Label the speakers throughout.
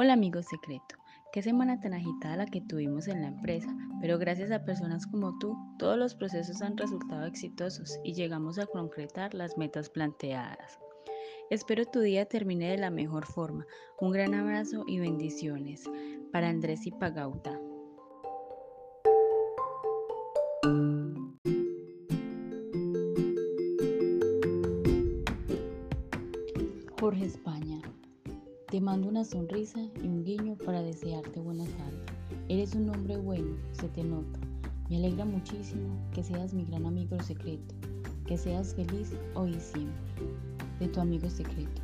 Speaker 1: Hola amigo secreto, qué semana tan agitada la que tuvimos en la empresa, pero gracias a personas como tú, todos los procesos han resultado exitosos y llegamos a concretar las metas planteadas. Espero tu día termine de la mejor forma. Un gran abrazo y bendiciones para Andrés y Pagauta. Jorge España. Te mando una sonrisa y un guiño para desearte buenas tardes. Eres un hombre bueno, se te nota. Me alegra muchísimo que seas mi gran amigo secreto. Que seas feliz hoy y siempre. De tu amigo secreto.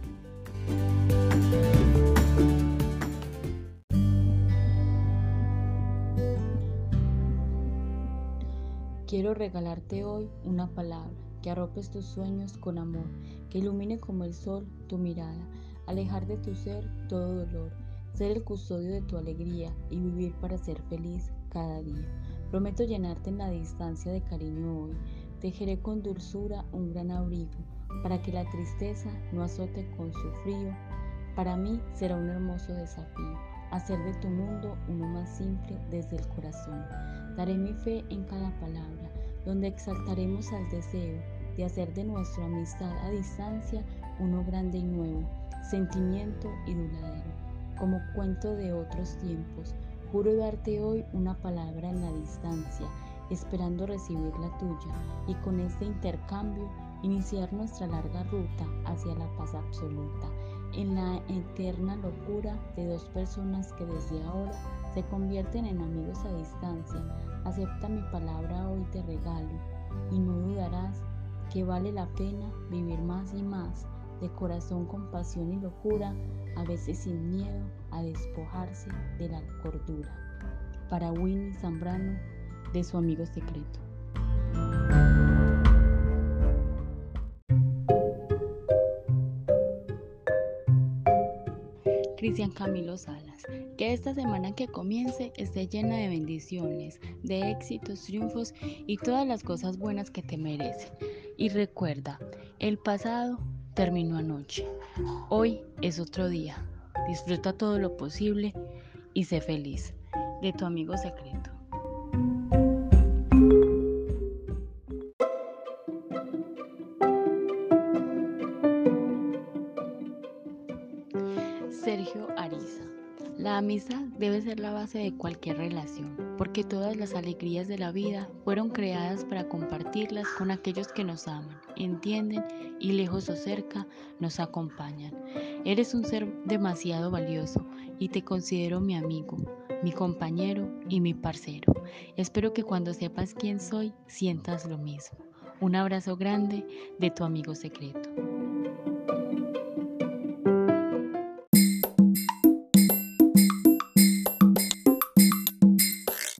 Speaker 1: Quiero regalarte hoy una palabra que arropes tus sueños con amor, que ilumine como el sol tu mirada alejar de tu ser todo dolor, ser el custodio de tu alegría y vivir para ser feliz cada día. Prometo llenarte en la distancia de cariño hoy. Tejeré con dulzura un gran abrigo para que la tristeza no azote con su frío. Para mí será un hermoso desafío hacer de tu mundo uno más simple desde el corazón. Daré mi fe en cada palabra, donde exaltaremos al deseo de hacer de nuestra amistad a distancia uno grande y nuevo sentimiento y duradero. Como cuento de otros tiempos, juro darte hoy una palabra en la distancia, esperando recibir la tuya y con este intercambio iniciar nuestra larga ruta hacia la paz absoluta, en la eterna locura de dos personas que desde ahora se convierten en amigos a distancia. Acepta mi palabra hoy te regalo y no dudarás que vale la pena vivir más y más de corazón con pasión y locura, a veces sin miedo a despojarse de la cordura. Para Winnie Zambrano, de su amigo secreto. Cristian Camilo Salas, que esta semana que comience esté llena de bendiciones, de éxitos, triunfos y todas las cosas buenas que te merecen. Y recuerda, el pasado terminó anoche. Hoy es otro día. Disfruta todo lo posible y sé feliz. De tu amigo secreto. Sergio Ariza. La amistad debe ser la base de cualquier relación, porque todas las alegrías de la vida fueron creadas para compartirlas con aquellos que nos aman, entienden y lejos o cerca nos acompañan. Eres un ser demasiado valioso y te considero mi amigo, mi compañero y mi parcero. Espero que cuando sepas quién soy sientas lo mismo. Un abrazo grande de tu amigo secreto.